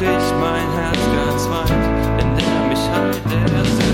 ich mein Herz ganz weit, indem ich halt der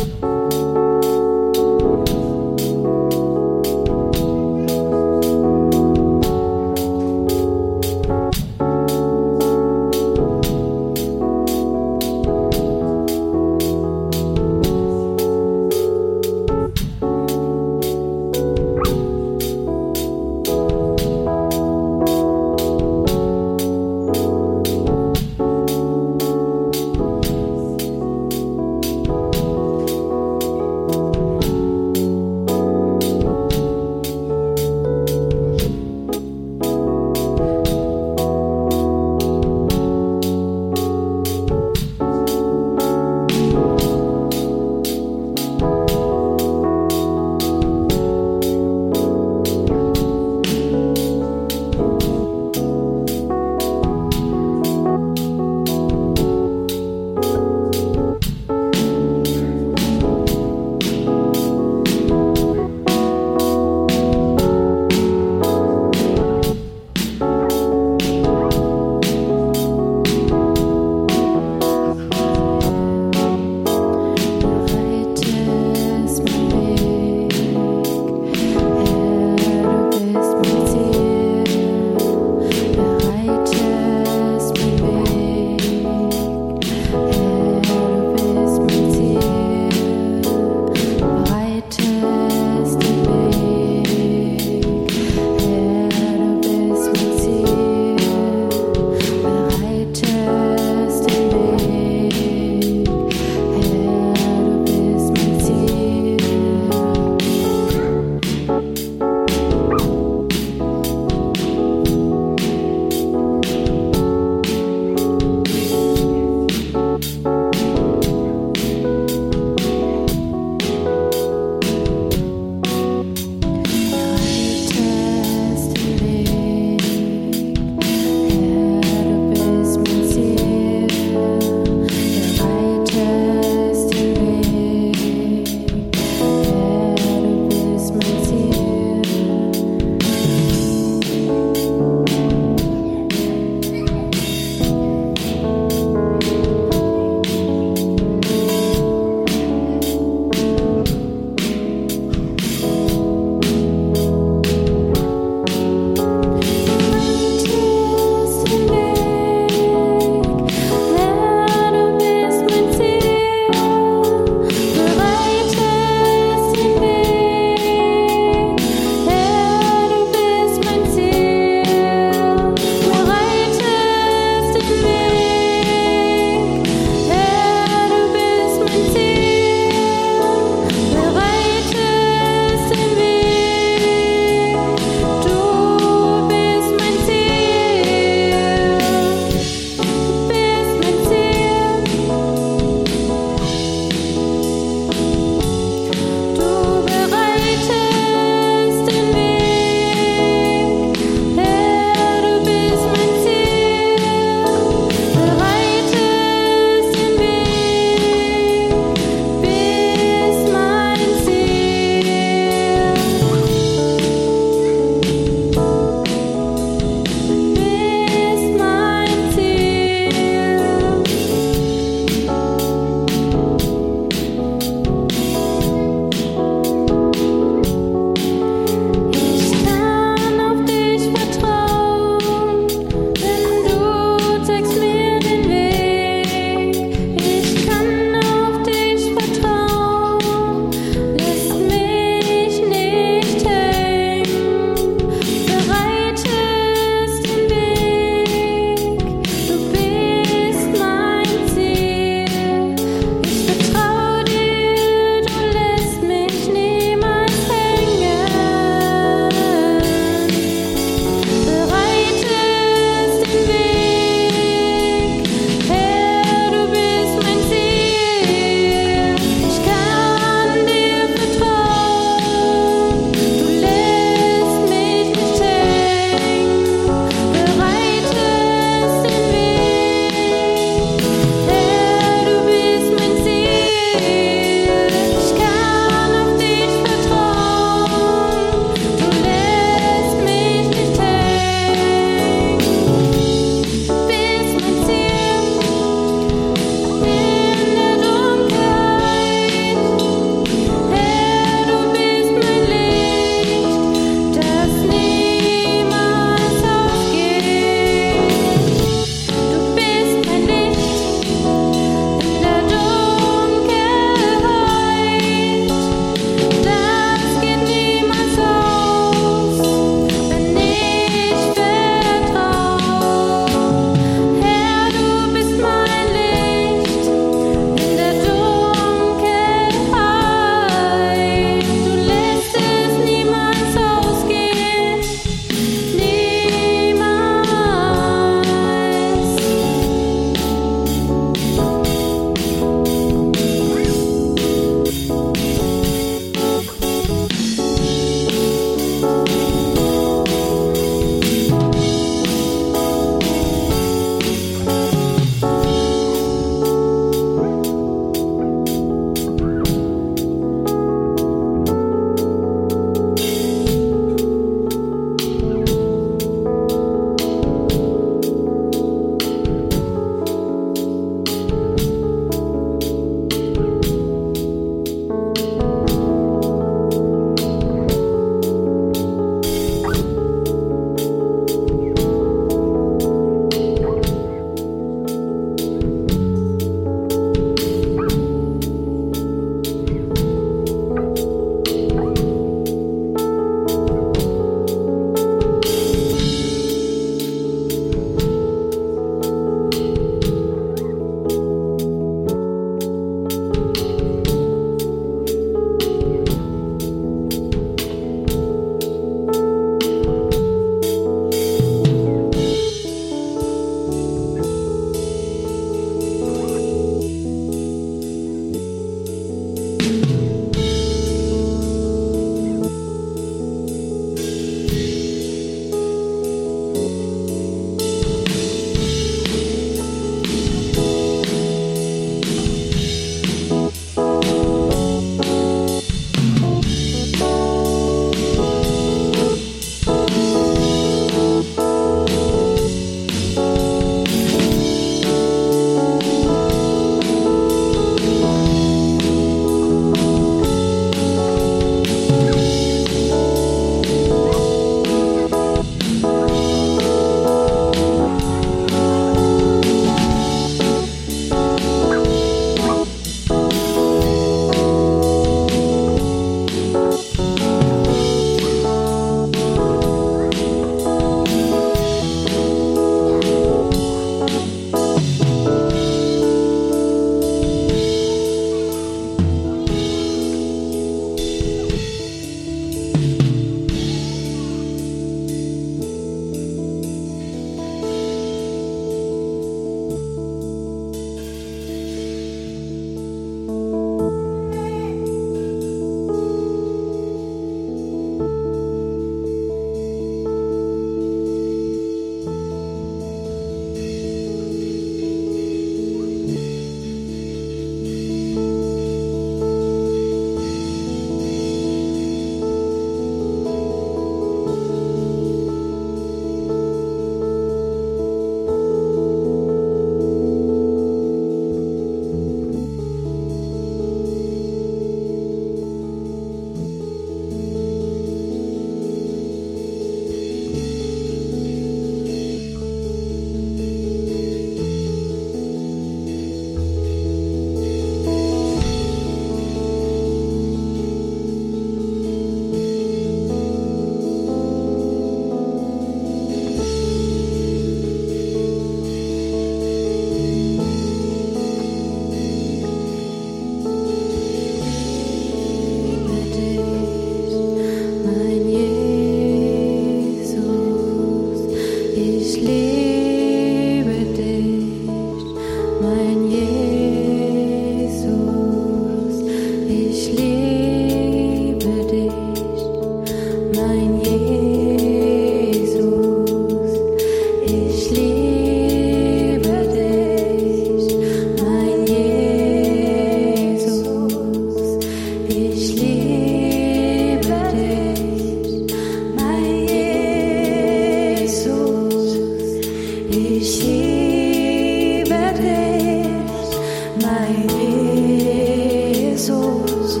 Jesús,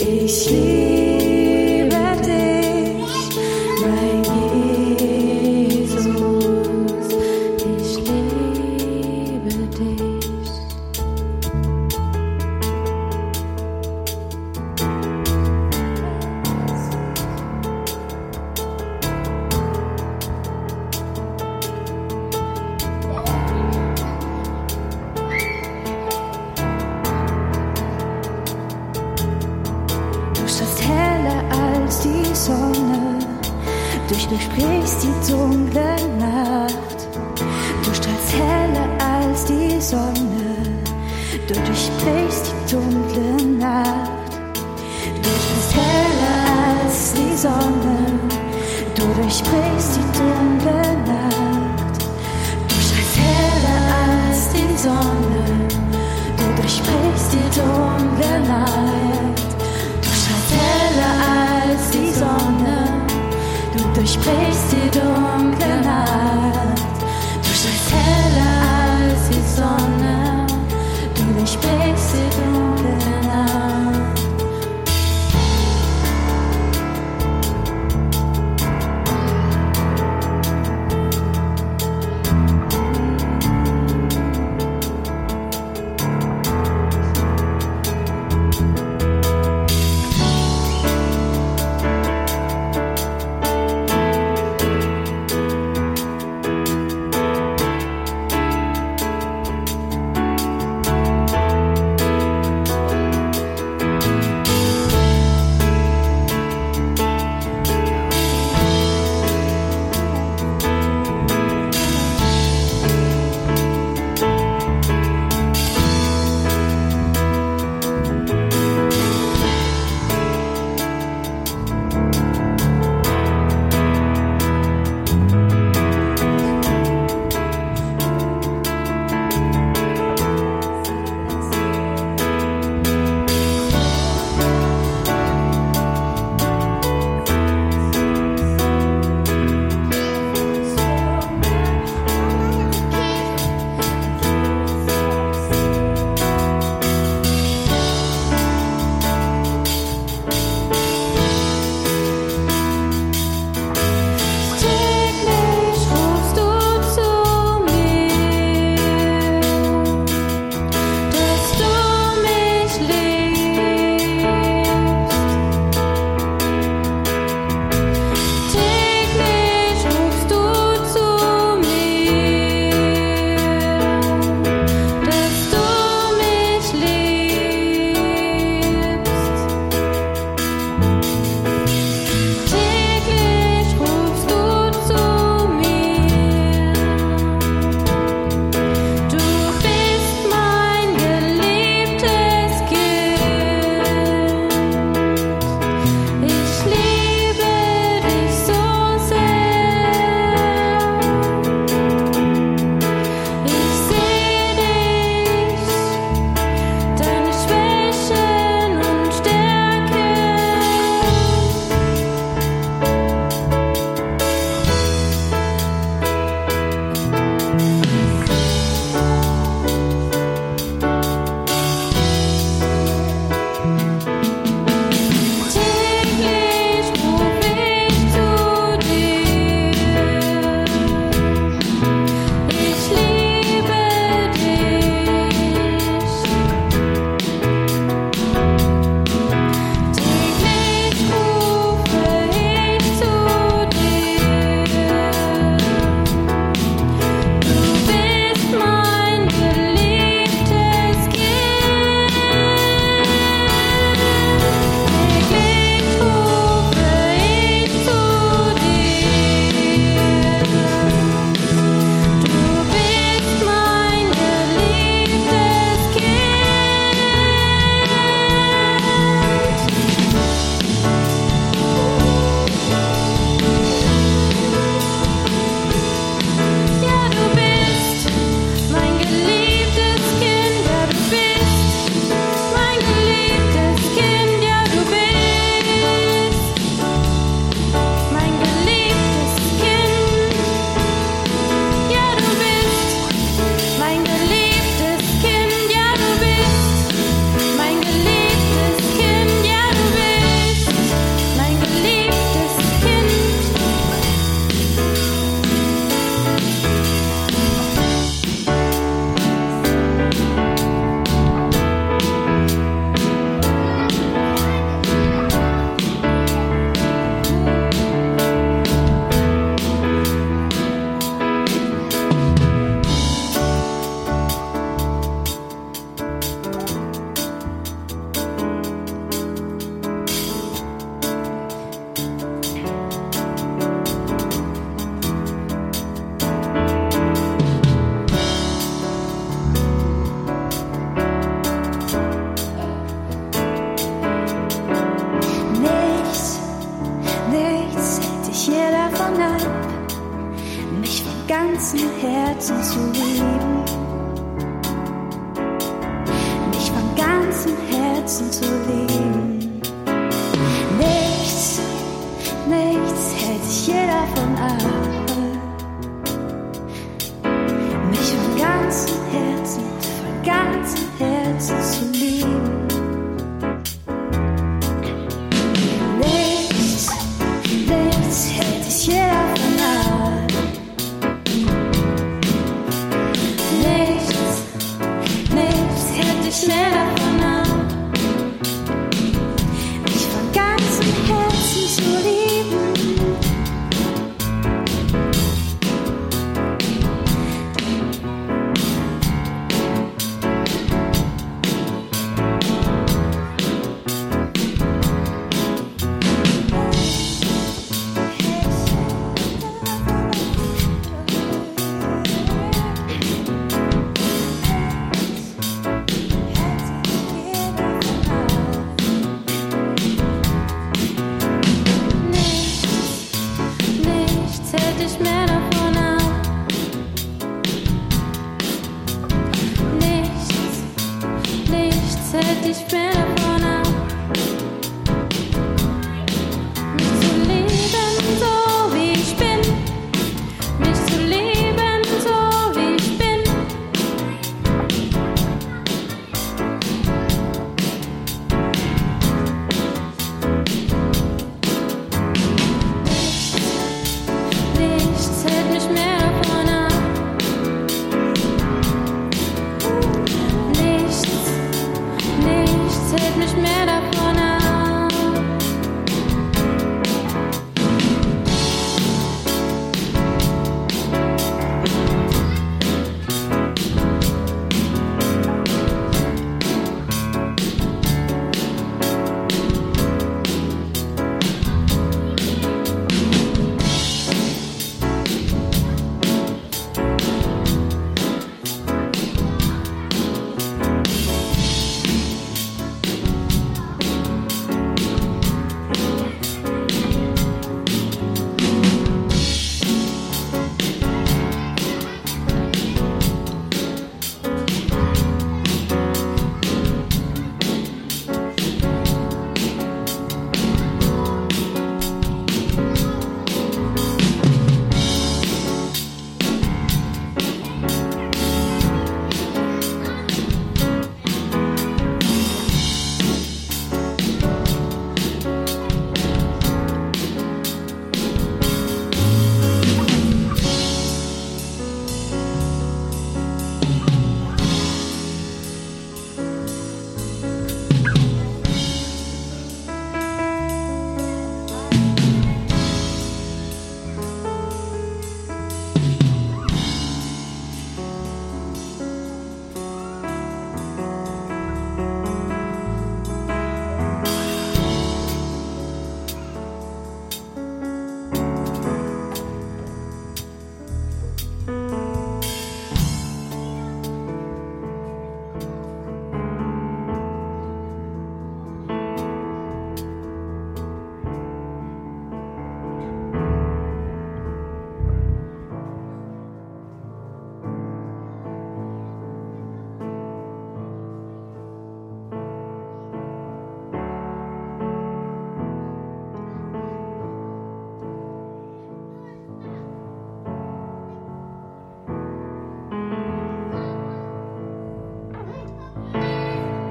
ich liebe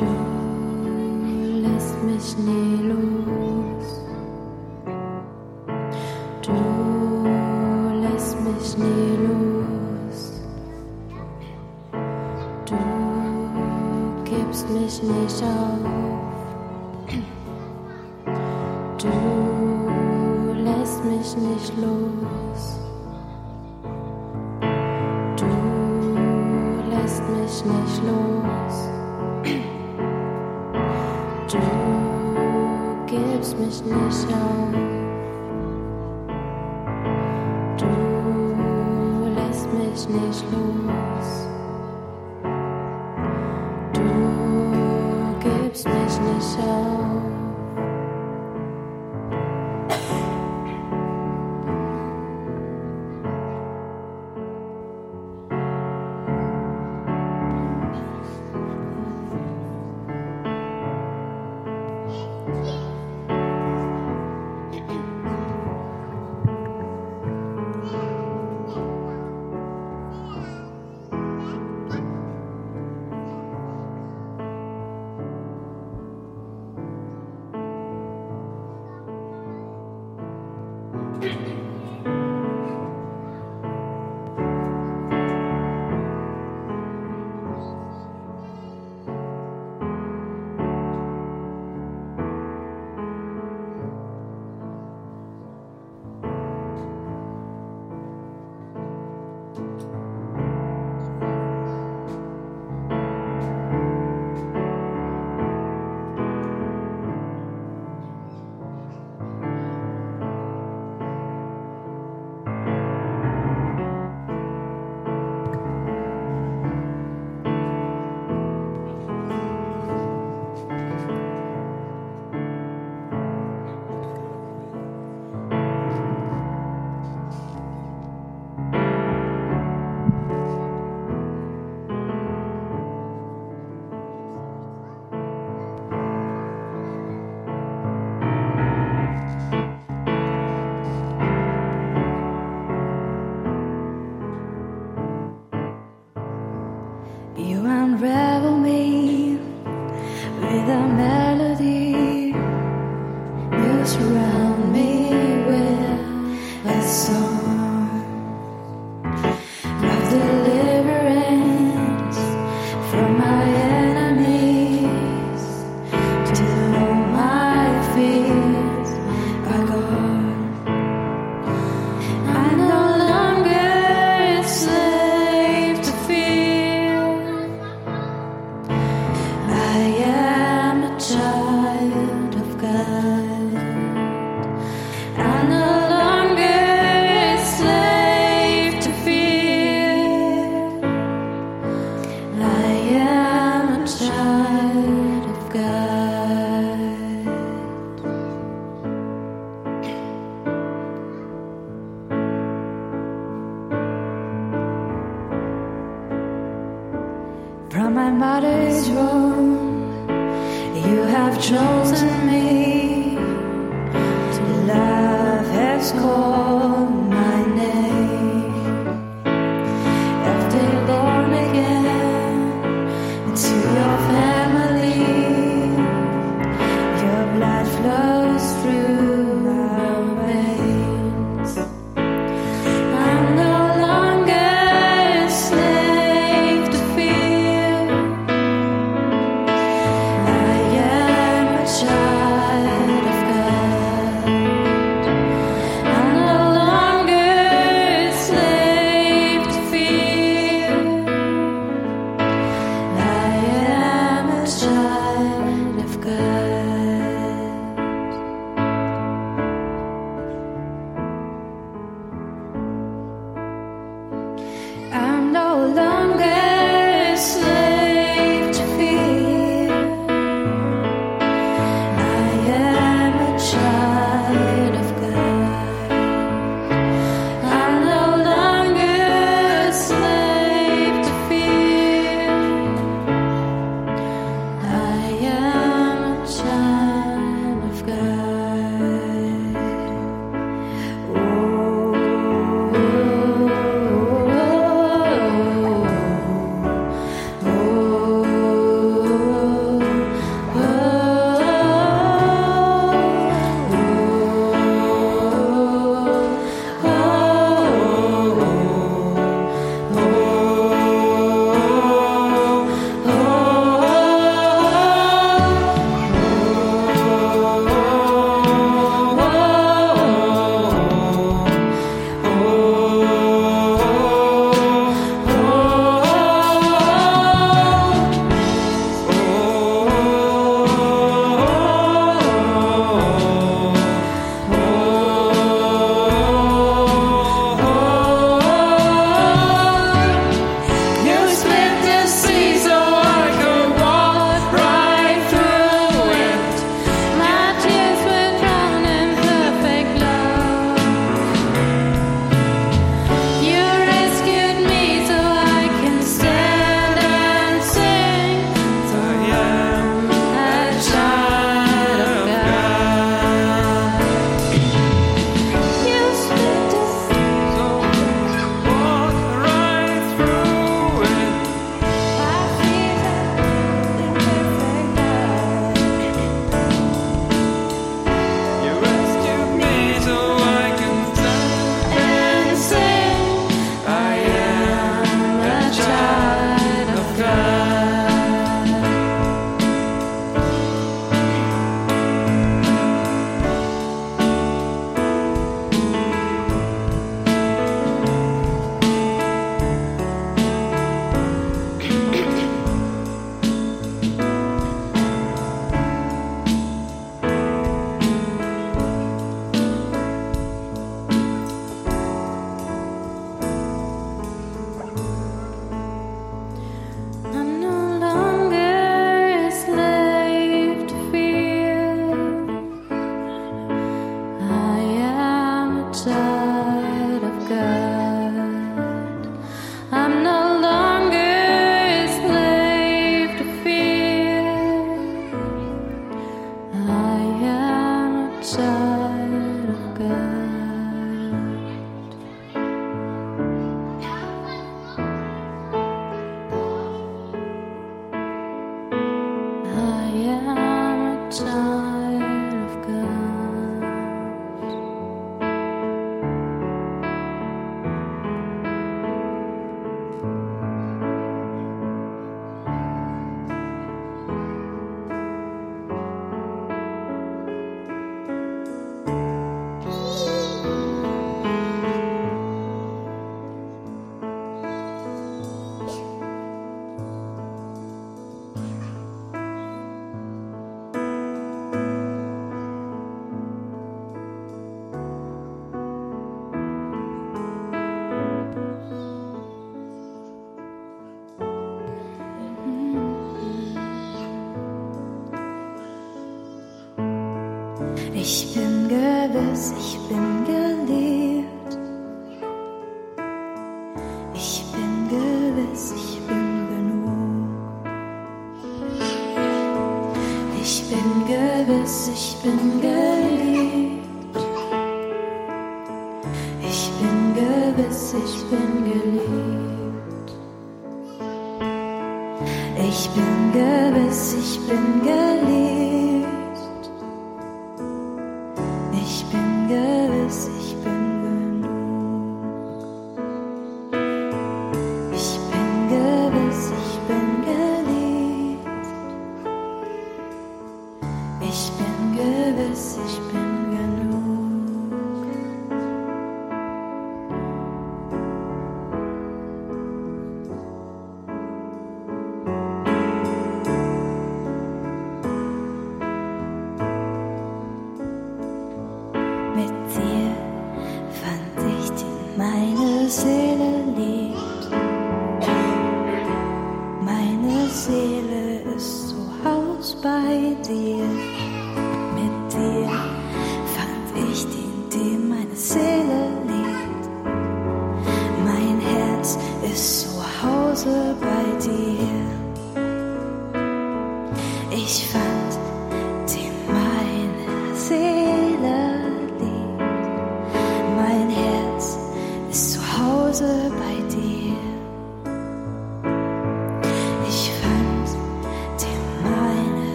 du lässt mich nie los. Du lässt mich nie los. Du gibst mich nicht auf.